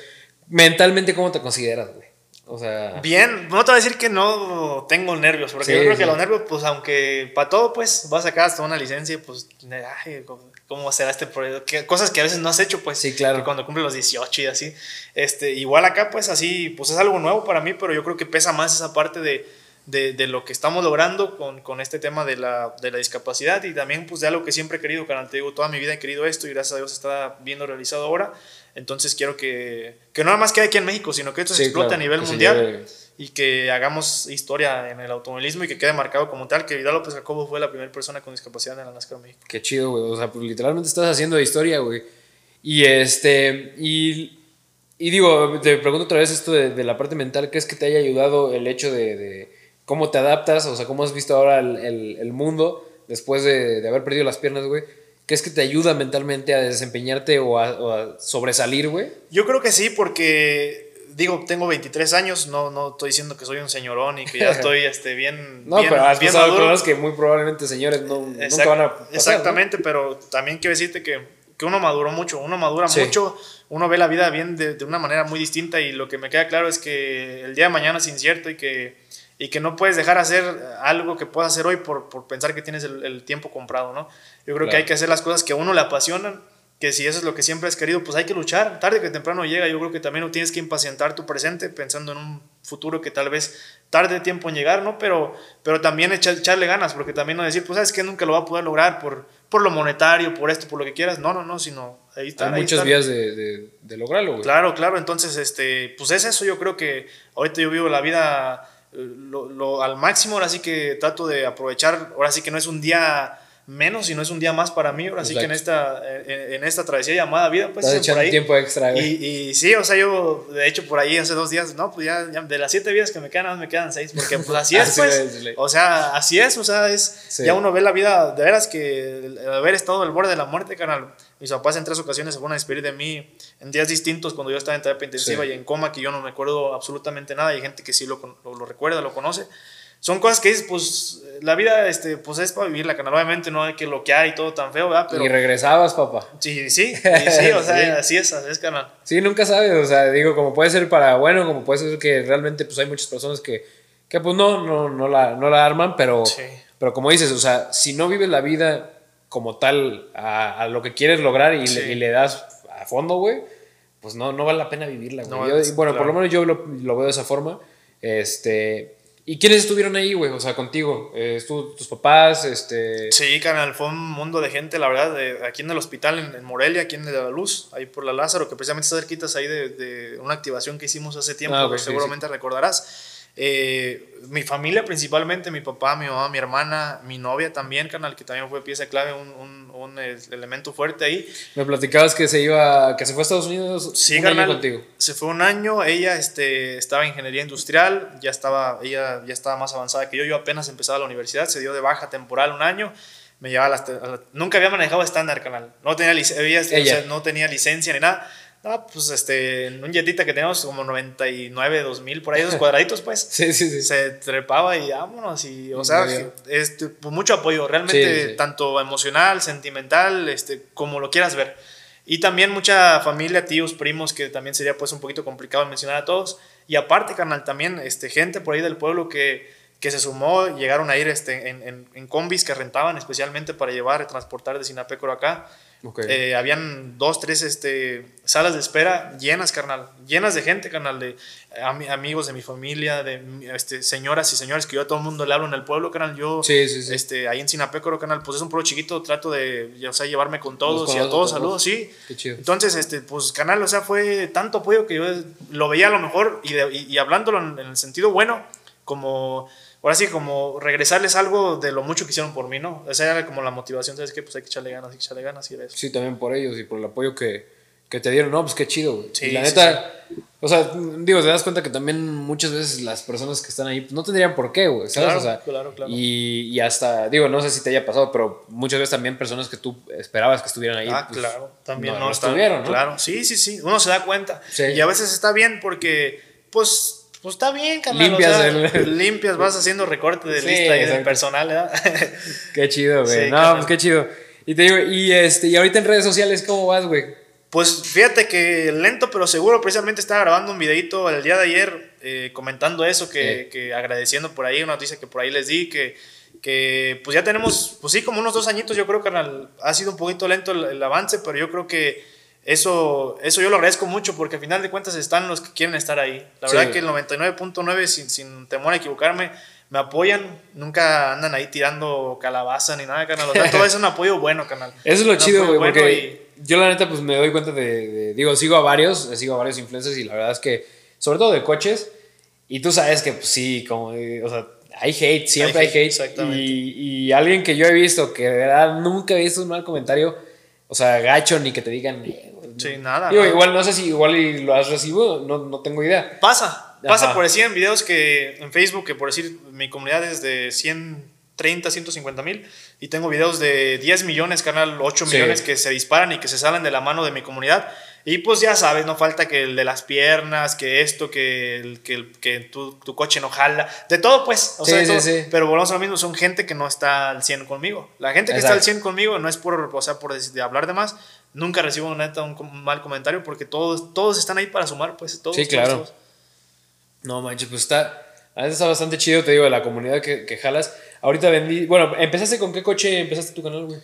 Speaker 1: Mentalmente, ¿cómo te consideras, güey? O sea.
Speaker 2: Bien, no te voy a decir que no tengo nervios, porque yo creo que los nervios, pues aunque para todo, pues vas a sacar hasta una licencia, pues, ay, ¿cómo será este proyecto? Cosas que a veces no has hecho, pues.
Speaker 1: Sí, claro.
Speaker 2: Cuando cumple los 18 y así. Este, igual acá, pues así, pues es algo nuevo para mí, pero yo creo que pesa más esa parte de, de, de lo que estamos logrando con, con este tema de la, de la, discapacidad y también, pues de algo que siempre he querido, canal. Te digo, toda mi vida he querido esto y gracias a Dios está viendo realizado ahora. Entonces quiero que, que no nada más quede aquí en México, sino que esto se explote a nivel mundial y que hagamos historia en el automovilismo y que quede marcado como tal que Vidal López Jacobo fue la primera persona con discapacidad en la NASCAR México.
Speaker 1: Qué chido, güey. O sea, pues literalmente estás haciendo historia, güey. Y este, y, y, digo, te pregunto otra vez esto de, de, la parte mental, ¿qué es que te haya ayudado el hecho de, de cómo te adaptas? O sea, cómo has visto ahora el, el, el mundo después de, de haber perdido las piernas, güey ¿Qué es que te ayuda mentalmente a desempeñarte o a, sobresalir, güey?
Speaker 2: Yo creo que sí, porque digo, tengo 23 años, no, no estoy diciendo que soy un señorón y que ya estoy este, bien.
Speaker 1: no, pero has bien pasado cosas que muy probablemente señores no, nunca van a pasar,
Speaker 2: Exactamente, pero también quiero decirte que, que, uno maduró mucho, uno madura mucho, uno ve la vida bien de, de, una manera muy distinta y lo que me queda claro es que el día de mañana es incierto y que, y que no puedes dejar hacer algo que puedas hacer hoy por, por pensar que tienes el, el tiempo comprado, ¿no? Yo creo que hay que hacer las cosas que a uno le apasionan, que si eso es lo que siempre has querido, pues hay que luchar. Tarde que temprano llega, yo creo que también no tienes que impacientar tu presente pensando en un futuro que tal vez tarde tiempo en llegar, ¿no? Pero, pero también echarle ganas, porque también no decir, pues sabes que nunca lo va a poder lograr por, por lo monetario, por esto, por lo que quieras. No, no, no, sino ahí está.
Speaker 1: Hay muchas vías de, de, lograrlo, güey.
Speaker 2: Claro, claro. Entonces, este, pues es eso. Yo creo que ahorita yo vivo la vida lo, al máximo. Ahora sí que trato de aprovechar. Ahora sí que no es un día menos y no es un día más para mí. Ahora sí que en esta, en, esta travesía llamada vida, pues
Speaker 1: por ahí. tiempo extra.
Speaker 2: Y, y, sí, o sea, yo, de hecho, por ahí hace dos días, no, pues ya, de las siete vidas que me quedan, me quedan seis, porque pues así es, pues. o sea, así es, o sea, es, ya uno ve la vida, de veras que haber estado al borde de la muerte, canal. Mis papás en tres ocasiones se fueron a despedir de mí en días distintos cuando yo estaba en terapia intensiva y en coma, que yo no me acuerdo absolutamente nada. Y hay gente que sí lo, lo, lo recuerda, lo conoce son cosas que dices, pues la vida este, pues es para vivirla, canal. Obviamente no hay que bloquear y todo tan feo, ¿verdad?
Speaker 1: Pero, y regresabas, papá.
Speaker 2: Sí, sí, sí, o sea, así es, así es, canal.
Speaker 1: Sí, nunca sabes, o sea, digo, como puede ser para bueno, como puede ser que realmente pues hay muchas personas que, que pues no, no, no, la, no la arman, pero, pero como dices, o sea, si no vives la vida como tal a, a lo que quieres lograr y, le, y le, das a fondo, güey, pues no, no vale la pena vivirla, güey. bueno, por lo menos yo lo, lo veo de esa forma. Este, ¿Y quiénes estuvieron ahí, güey? O sea, contigo. Eh, ¿Tus papás? Este...
Speaker 2: Sí, canal, fue un mundo de gente, la verdad. De, aquí en el hospital, en, Morelia, aquí en La Luz, ahí por la Lázaro, que precisamente está cerquitas ahí de, de una activación que hicimos hace tiempo, ah, que seguramente recordarás. Eh, mi familia principalmente, mi papá, mi mamá, mi hermana, mi novia también, canal, que también fue pieza clave, un, un, un elemento fuerte ahí.
Speaker 1: Me platicabas que se iba, que se fue a Estados Unidos
Speaker 2: sí, un año contigo. Se fue un año, ella este, estaba en ingeniería industrial, ya estaba, ella ya estaba más avanzada que yo, yo apenas empezaba la universidad, se dio de baja temporal un año, me llevaba las, nunca había manejado estándar, canal, no tenía, ella, no tenía licencia ni nada no, pues este, en un jetita que teníamos como 99, 2000, por ahí, dos cuadraditos, pues.
Speaker 1: sí, sí, sí.
Speaker 2: Se trepaba y vámonos. Y, o sea, este, pues, mucho apoyo, realmente, tanto emocional, sentimental, este, como lo quieras ver. Y también mucha familia, tíos, primos, que también sería pues un poquito complicado mencionar a todos. Y aparte, canal, también este, gente por ahí del pueblo que, que se sumó, llegaron a ir este, en, en, en combis que rentaban especialmente para llevar y transportar de Sinapécoro acá. Eh, habían dos, tres este, salas de espera llenas, carnal, llenas de gente, carnal, de amigos de mi familia, de este, señoras y señores que yo a todo el mundo le hablo en el pueblo, carnal. Yo, Este, ahí en Sinapécoro, canal, pues es un pueblo chiquito, trato de, o sea, llevarme con todos y a todos saludos, sí. Entonces, este, pues, canal, o sea, fue tanto apoyo que yo lo veía a lo mejor y, y, hablándolo en el sentido bueno, como ahora sí, como regresarles algo de lo mucho que hicieron por mí, ¿no? Esa era como la motivación, ¿sabes qué? Pues hay que echarle ganas, hay que echarle ganas y eso.
Speaker 1: Sí, también por ellos y por el apoyo que, que te dieron, no, pues qué chido, güey. Sí, y la neta, o sea, digo, te das cuenta que también muchas veces las personas que están ahí pues, no tendrían por qué, güey, ¿sabes?
Speaker 2: Claro,
Speaker 1: o sea,
Speaker 2: claro, claro.
Speaker 1: Y, y, hasta, digo, no sé si te haya pasado, pero muchas veces también personas que tú esperabas que estuvieran ahí.
Speaker 2: Ah, pues, claro, también no,
Speaker 1: no estuvieron, ¿no?
Speaker 2: Claro, sí, sí, sí, uno se da cuenta. Y a veces está bien porque, pues pues está bien, carnal. Limpias, limpias, vas haciendo recorte de lista y del personal, ¿verdad?
Speaker 1: qué chido, güey. no, pues qué chido. Y te digo, y, este, y ahorita en redes sociales, ¿cómo vas, güey?
Speaker 2: Pues fíjate que lento pero seguro, precisamente estaba grabando un videito el día de ayer eh, comentando eso, que, que, agradeciendo por ahí una noticia que por ahí les di, que, que pues ya tenemos, pues sí, como unos dos añitos, yo creo, carnal, ha sido un poquito lento el, el avance, pero yo creo que eso, eso yo lo agradezco mucho porque al final de cuentas están los que quieren estar ahí. La verdad que el 99.9, sin, sin temor a equivocarme, me apoyan, nunca andan ahí tirando calabaza ni nada, canal. todo es un apoyo bueno, canal.
Speaker 1: Eso es lo chido, güey, porque yo la neta pues me doy cuenta de, digo, sigo a varios, sigo a varios influencers y la verdad es que, sobre todo de coches, y tú sabes que pues sí, como, o sea, hay hate, siempre hay hate. exactamente. Y, y, alguien que yo he visto que de verdad nunca he visto un mal comentario, o sea, gacho, ni que te digan,
Speaker 2: Sí, nada.
Speaker 1: Digo, igual no sé si igual lo has recibido, no, no tengo idea.
Speaker 2: Pasa, pasa por decir en videos que en Facebook, que por decir mi comunidad es de 130, 150 mil, y tengo videos de 10 millones, canal 8 millones que se disparan y que se salen de la mano de mi comunidad. Y pues ya sabes, no falta que el de las piernas, que esto, que, el, que, que tu, tu, coche no jala, de todo pues. O sea, sí, Pero volvemos a lo mismo, son gente que no está al 100 conmigo. La gente que está al 100 conmigo no es por, o sea, por de hablar de más, nunca recibo neta un mal comentario porque todos, todos están ahí para sumar, pues todos.
Speaker 1: Sí, claro. No manches, pues está, a veces está bastante chido, te digo, de la comunidad que, que, jalas. Ahorita vendí, bueno, ¿empezaste con qué coche empezaste tu canal, güey?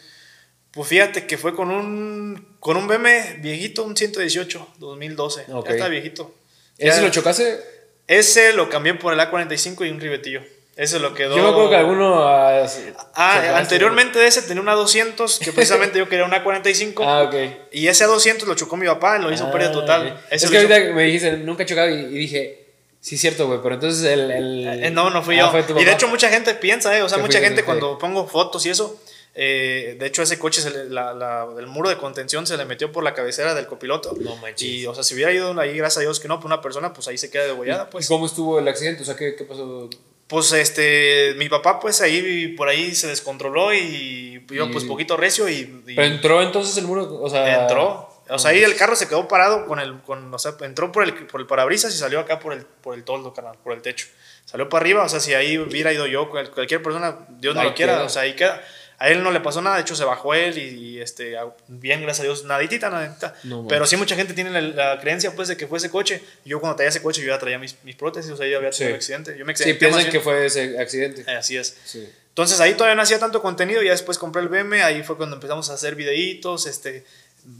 Speaker 2: Pues fíjate que fue con un, con un BM viejito, un 118, 2012. Ya está viejito.
Speaker 1: ¿Ese lo chocaste?
Speaker 2: Ese lo cambié por el A45 y un ribetillo. Ese lo quedó.
Speaker 1: Yo me acuerdo que alguno. ah,
Speaker 2: Ah, anteriormente de ese tenía una 200, que precisamente yo quería una 45.
Speaker 1: Ah, ok.
Speaker 2: Y ese A200 lo chocó mi papá, lo hizo
Speaker 1: Ah,
Speaker 2: pérdida total.
Speaker 1: ok.
Speaker 2: Ese
Speaker 1: Es que
Speaker 2: hizo-
Speaker 1: ahorita me dijiste, nunca he chocado y, y dije, sí, es cierto, güey, pero entonces el. el-
Speaker 2: Eh, no, no fui
Speaker 1: Ah,
Speaker 2: yo. Y de hecho mucha gente piensa, eh, o sea,
Speaker 1: Que
Speaker 2: mucha gente cuando pongo fotos y eso, eh, de hecho ese coche, se le- la- la- el muro de contención se le metió por la cabecera del copiloto.
Speaker 1: No manches.
Speaker 2: Y, o sea, si hubiera ido ahí, gracias a Dios que no, pues una persona, pues ahí se queda degollada,
Speaker 1: ¿Y
Speaker 2: pues.
Speaker 1: ¿Cómo estuvo el accidente? O sea, ¿qué, qué pasó?
Speaker 2: Pues este, mi papá pues ahí por ahí se descontroló y iba
Speaker 1: Y-
Speaker 2: pues poquito recio y, y
Speaker 1: Pero entró entonces el muro, o sea.
Speaker 2: entró. O sea, ahí el carro se quedó parado con el, con, o sea, entró por el, por el parabrisas y salió acá por el, por el toldo, canal, por el techo. Salió para arriba, o sea, si ahí hubiera ido yo, cual- cualquier persona, Dios no
Speaker 1: Ahí
Speaker 2: lo quiera,
Speaker 1: queda.
Speaker 2: o sea, ahí queda. A él no le pasó nada, de hecho se bajó él y, y, este, bien, gracias a Dios, naditita, naditita.
Speaker 1: No
Speaker 2: Pero sí mucha gente tiene la, la creencia pues de que fue ese coche. Yo cuando traía ese coche yo ya traía mis, mis prótesis, o sea, yo había tenido
Speaker 1: Sí.
Speaker 2: un accidente. Yo me
Speaker 1: Sí,
Speaker 2: accidenté más
Speaker 1: piensan que fue ese accidente.
Speaker 2: Eh, Así es.
Speaker 1: Sí.
Speaker 2: Entonces ahí todavía no hacía tanto contenido, ya después compré el BM, ahí fue cuando empezamos a hacer videitos, este,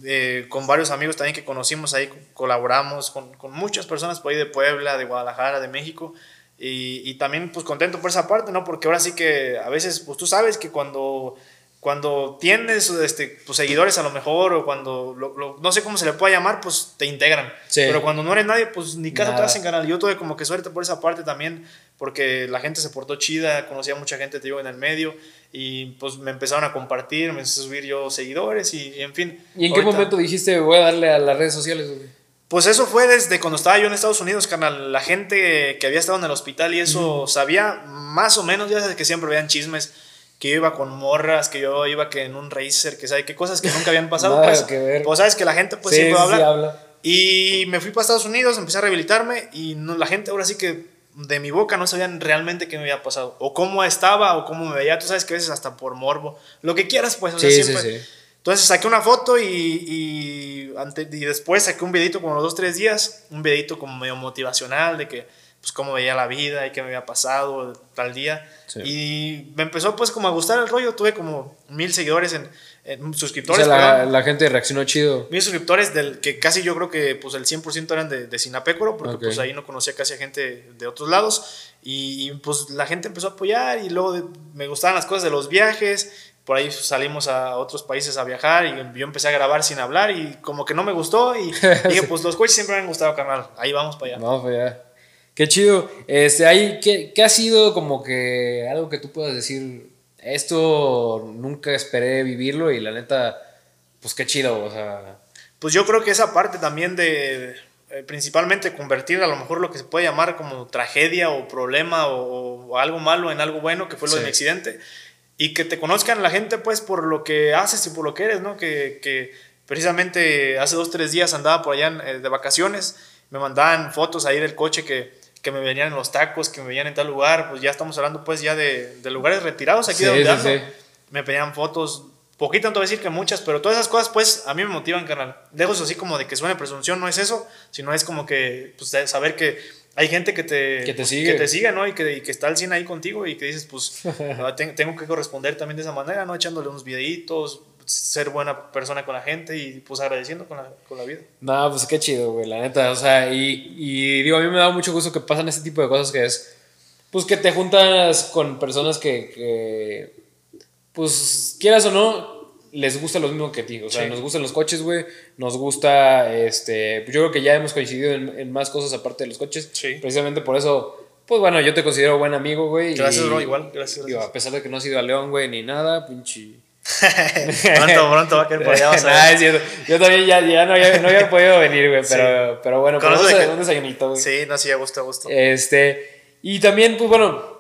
Speaker 2: eh, con varios amigos también que conocimos, ahí colaboramos con, con muchas personas por ahí de Puebla, de Guadalajara, de México, y, y también pues contento por esa parte, ¿no? Porque ahora sí que a veces, pues tú sabes que cuando, cuando tienes este, pues, seguidores a lo mejor, o cuando, lo- lo- no sé cómo se le puede llamar, pues te integran,
Speaker 1: Sí.
Speaker 2: pero cuando no eres nadie, pues ni caso te
Speaker 1: Nada.
Speaker 2: hacen canal. Yo tuve como que suerte por esa parte también, porque la gente se portó chida, conocía a mucha gente, te digo, en el medio, y pues me empezaron a compartir, me empecé a subir yo seguidores, y, y en fin.
Speaker 1: ¿Y en qué
Speaker 2: ahorita-
Speaker 1: momento dijiste, voy a darle a las redes sociales, güey?
Speaker 2: Pues eso fue desde cuando estaba yo en Estados Unidos, carnal. La gente que había estado en el hospital y eso sabía más o menos, ya sabes que siempre veían chismes, que yo iba con morras, que yo iba que en un racer, que sabe qué cosas que nunca habían pasado.
Speaker 1: Nada
Speaker 2: pues,
Speaker 1: que ver.
Speaker 2: pues sabes que la gente pues
Speaker 1: Sí,
Speaker 2: siempre habla.
Speaker 1: sí, habla.
Speaker 2: Y me fui para Estados Unidos, empecé a rehabilitarme y no, la gente ahora sí que de mi boca no sabían realmente qué me había pasado. O cómo estaba, o cómo me veía. Tú sabes que a veces hasta por morbo. Lo que quieras, pues. O sea,
Speaker 1: Sí, sí,
Speaker 2: siempre. Entonces saqué una foto y, y, ante- y después saqué un videito como los dos, tres días. Un videito como medio motivacional de que, pues, cómo veía la vida y qué me había pasado tal día.
Speaker 1: Sí.
Speaker 2: Y me empezó, pues, como a gustar el rollo. Tuve como mil seguidores en, en
Speaker 1: O
Speaker 2: suscriptores.
Speaker 1: sea, la, la gente reaccionó chido.
Speaker 2: Mis suscriptores, del que casi yo creo que pues el 100% eran de, de Sinapécoro, porque
Speaker 1: Ok.
Speaker 2: pues ahí no conocía casi a gente de otros lados. Y, y, pues la gente empezó a apoyar y luego de- me gustaban las cosas de los viajes. Por ahí salimos a otros países a viajar y yo empecé a grabar sin hablar y como que no me gustó y dije, pues los coches siempre me han gustado, carnal. Ahí vamos para allá.
Speaker 1: Vamos para allá. Qué chido. Este, ahí, ¿qué, ¿Qué ha sido como que algo que tú puedas decir? Esto nunca esperé vivirlo y la neta, pues qué chido, o sea.
Speaker 2: Pues yo creo que esa parte también de, eh, principalmente convertir a lo mejor lo que se puede llamar como tragedia o problema o, o algo malo en algo bueno, que fue lo
Speaker 1: Sí.
Speaker 2: mi accidente, y que te conozcan la gente pues por lo que haces y por lo que eres, ¿no? Que, que precisamente hace dos, tres días andaba por allá en- eh, de vacaciones, me mandaban fotos ahí del coche que, que me venían en los tacos, que me venían en tal lugar, pues ya estamos hablando pues ya de, de lugares retirados aquí
Speaker 1: Sí,
Speaker 2: de donde
Speaker 1: sí.
Speaker 2: Me pedían fotos, poquito no te voy a decir que muchas, pero todas esas cosas pues a mí me motivan, carnal. Lejos así como de que suene presunción, no es eso, sino es como que pues, saber que hay gente que te,
Speaker 1: Que te
Speaker 2: pues,
Speaker 1: sigue.
Speaker 2: que te sigue, ¿no? Y que, y que está al 100 ahí contigo y que dices, pues ah, ten- tengo que corresponder también de esa manera, ¿no? Echándole unos videitos, ser buena persona con la gente y pues agradeciendo con la, con la vida.
Speaker 1: No, pues qué chido, güey, la neta. O sea, y, y digo, a mí me da mucho gusto que pasan este tipo de cosas que es, pues que te juntas con personas que, que pues quieras o no, les gusta lo mismo que a ti. O sea,
Speaker 2: Sí.
Speaker 1: nos gustan los coches, güey. Nos gusta, este, pues yo creo que ya hemos coincidido en, en más cosas aparte de los coches.
Speaker 2: Sí.
Speaker 1: Precisamente por eso, pues bueno, yo te considero buen amigo, güey.
Speaker 2: Gracias, bro, igual, gracias,
Speaker 1: digo,
Speaker 2: gracias.
Speaker 1: a pesar de que no has ido a León, güey, ni nada, pinche...
Speaker 2: pronto, pronto va a quedar por allá, vas a.
Speaker 1: Nah, es cierto. Yo también ya, ya no, había, no había podido venir, güey,
Speaker 2: Sí.
Speaker 1: pero, pero bueno, pero
Speaker 2: que-
Speaker 1: un desayunito, güey.
Speaker 2: Sí, no, sí, a gusto, a gusto.
Speaker 1: Este, y también, pues bueno,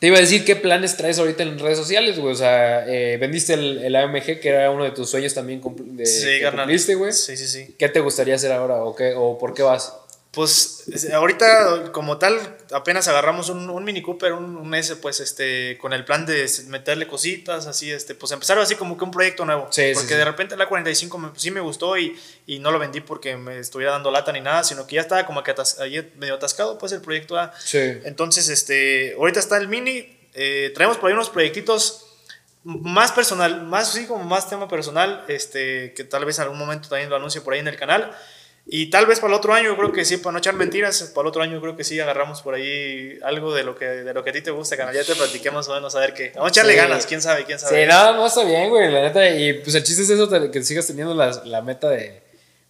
Speaker 1: te iba a decir qué planes traes ahorita en redes sociales, güey. O sea, eh, vendiste el, el AMG, que era uno de tus sueños también de,
Speaker 2: sí,
Speaker 1: que cumpliste, güey.
Speaker 2: Sí, sí, sí.
Speaker 1: ¿Qué te gustaría hacer ahora o, qué, o por qué vas?
Speaker 2: Pues es- ahorita como tal apenas agarramos un, un Mini Cooper, un, un S, pues este, con el plan de meterle cositas, así, este, pues empezar así como que un proyecto nuevo.
Speaker 1: Sí,
Speaker 2: porque
Speaker 1: sí.
Speaker 2: de repente la 45 me- sí me gustó y, y no lo vendí porque me estuviera dando lata ni nada, sino que ya estaba como que atas- ahí medio atascado pues el proyecto A.
Speaker 1: Sí.
Speaker 2: Entonces, este, ahorita está el Mini, eh, traemos por ahí unos proyectitos más personal, más sí como más tema personal, este, que tal vez en algún momento también lo anuncie por ahí en el canal. Y tal vez para el otro año, yo creo que sí, para no echar mentiras, para el otro año yo creo que sí agarramos por ahí algo de lo que, de lo que a ti te gusta, canal. Ya te platiquemos o menos a ver qué. Vamos a echarle
Speaker 1: Sí.
Speaker 2: ganas, quién sabe, quién sabe.
Speaker 1: Sí, no, no está bien, güey, la neta. Y pues el chiste es eso, que sigas teniendo la, la meta de.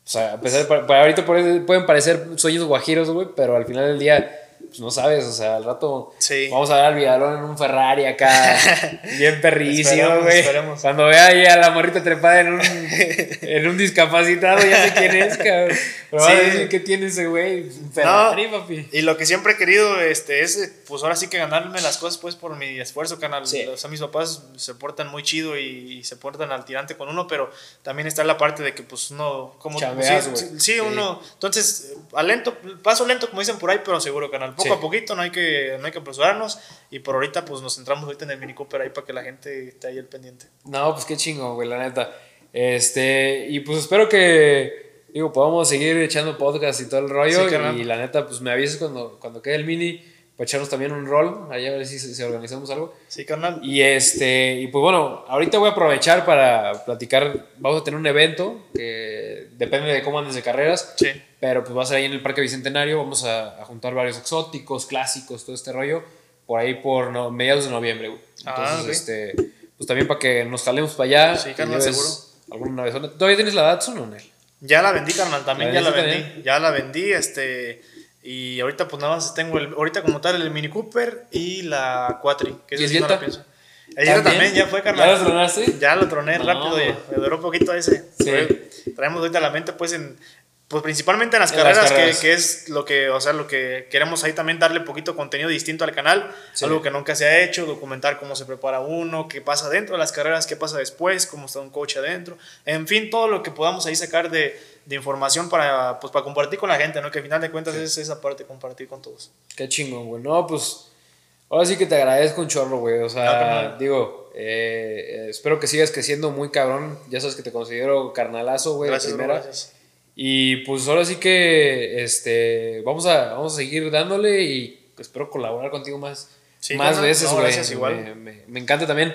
Speaker 1: O sea, a pesar de, para, para ahorita pueden parecer sueños guajiros, güey, pero al final del día, pues no sabes, o sea, al rato
Speaker 2: Sí.
Speaker 1: vamos a ver al Villalón en un Ferrari acá, bien perrísimo, güey. Cuando vea ahí a la morrita trepada en un, en un discapacitado, ya sé quién es, cabrón.
Speaker 2: Sí.
Speaker 1: decir, ¿qué tiene ese güey? Ferrari, papi.
Speaker 2: Y lo que siempre he querido este, es, pues ahora sí que ganarme las cosas pues por mi esfuerzo, canal.
Speaker 1: Sí.
Speaker 2: O sea, mis papás se portan muy chido y, y se portan al tirante con uno, pero también está la parte de que pues uno, como...
Speaker 1: Chameas,
Speaker 2: sí,
Speaker 1: güey.
Speaker 2: sí, sí,
Speaker 1: Sí.
Speaker 2: uno... Entonces, a lento, paso lento como dicen por ahí, pero seguro, canal. Poco
Speaker 1: Sí.
Speaker 2: a poquito, no hay, que, no hay que apresurarnos. Y por ahorita pues nos centramos ahorita en el Mini Cooper ahí para que la gente esté ahí al pendiente.
Speaker 1: No, pues qué chingo, güey, la neta. Este, y pues espero que, digo, podamos seguir echando podcast y todo el rollo.
Speaker 2: Sí,
Speaker 1: y la neta, pues me avises cuando, cuando quede el mini, para echarnos también un rol, ahí a ver si, si organizamos algo.
Speaker 2: Sí, carnal.
Speaker 1: Y este, y pues bueno, ahorita voy a aprovechar para platicar, vamos a tener un evento que depende de cómo andes de carreras.
Speaker 2: Sí.
Speaker 1: Pero pues va a ser ahí en el Parque Bicentenario, vamos a, a juntar varios exóticos, clásicos, todo este rollo, por ahí por no- mediados de noviembre, güey. Entonces,
Speaker 2: Ah, ok.
Speaker 1: este, pues también para que nos jalemos para allá.
Speaker 2: Sí, carnal, seguro.
Speaker 1: Alguna vez. ¿Todavía tienes la Datsun o no?
Speaker 2: Ya la vendí, carnal, también
Speaker 1: ¿La
Speaker 2: ya la vendí.
Speaker 1: también?
Speaker 2: Ya la vendí, este. Y ahorita, pues nada más tengo el. Ahorita, como tal, el Mini Cooper y la Quatri. Que
Speaker 1: ¿Y
Speaker 2: eso
Speaker 1: el
Speaker 2: sí no la pienso. El Jetta también ya fue, carnal.
Speaker 1: ¿Ya lo tronaste?
Speaker 2: Ya lo troné
Speaker 1: No.
Speaker 2: rápido me duró poquito ese.
Speaker 1: Sí.
Speaker 2: Traemos ahorita la mente, pues, en. Pues principalmente en las
Speaker 1: En las
Speaker 2: carreras. Que, que es lo que, o sea, lo que queremos ahí también darle poquito contenido distinto al canal,
Speaker 1: Sí.
Speaker 2: algo que nunca se ha hecho, documentar cómo se prepara uno, qué pasa dentro de las carreras, qué pasa después, cómo está un coach adentro, en fin, todo lo que podamos ahí sacar de, de información para, pues, para compartir con la gente, ¿no? Que al final de cuentas es esa parte, compartir con todos.
Speaker 1: Qué chingón, güey. No, pues. Ahora sí que te agradezco un chorro, güey. O sea,
Speaker 2: No,
Speaker 1: digo, eh, eh, espero que sigas creciendo muy cabrón. Ya sabes que te considero carnalazo, güey.
Speaker 2: Gracias,
Speaker 1: primera.
Speaker 2: gracias.
Speaker 1: Y pues ahora sí que este, vamos, a, vamos a seguir dándole y espero colaborar contigo más,
Speaker 2: Sí,
Speaker 1: más
Speaker 2: carnal.
Speaker 1: veces,
Speaker 2: No,
Speaker 1: güey.
Speaker 2: gracias, igual.
Speaker 1: Me, me- me encanta también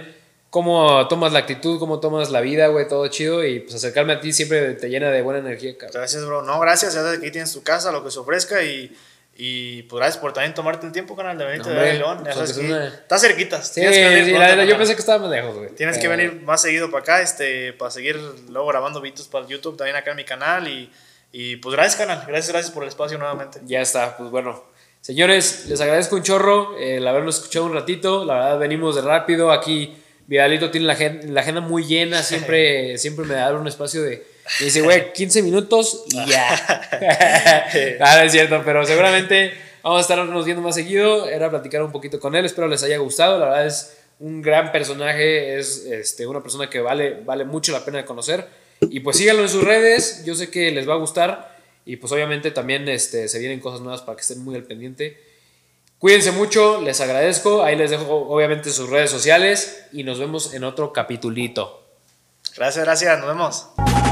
Speaker 1: cómo tomas la actitud, cómo tomas la vida, güey, todo chido. Y pues acercarme a ti siempre te llena de buena energía, cabrón.
Speaker 2: Gracias, bro. No, gracias. Ya sabes que aquí tienes tu casa, lo que se ofrezca y, y pues gracias por también tomarte el tiempo, canal, de venirte
Speaker 1: No,
Speaker 2: de León. Ya
Speaker 1: pues,
Speaker 2: sabes
Speaker 1: aunque
Speaker 2: que
Speaker 1: sea una-
Speaker 2: está cerquita.
Speaker 1: Sí,
Speaker 2: Tienes que venir
Speaker 1: sí,
Speaker 2: pronto,
Speaker 1: la verdad, yo pensé que estaba más lejos, güey.
Speaker 2: Tienes que venir más seguido para acá, este, para seguir luego grabando videos para YouTube, también acá en mi canal. Y, y pues gracias, canal. Gracias, gracias por el espacio nuevamente.
Speaker 1: Ya está, pues bueno. Señores, les agradezco un chorro el habernos escuchado un ratito. La verdad, venimos de rápido. Aquí, Vidalito tiene la, la agenda muy llena. Siempre, siempre me da un espacio de. Me dice, güey, 15 minutos y ya. ah, no es cierto, pero seguramente vamos a estarnos viendo más seguido. Era platicar un poquito con él. Espero les haya gustado. La verdad es un gran personaje. Es este, una persona que vale, vale mucho la pena de conocer. Y pues síganlo en sus redes. Yo sé que les va a gustar. Y pues obviamente también este, se vienen cosas nuevas para que estén muy al pendiente. Cuídense mucho, les agradezco. Ahí les dejo obviamente sus redes sociales y nos vemos en otro capitulito.
Speaker 2: Gracias, gracias. Nos vemos.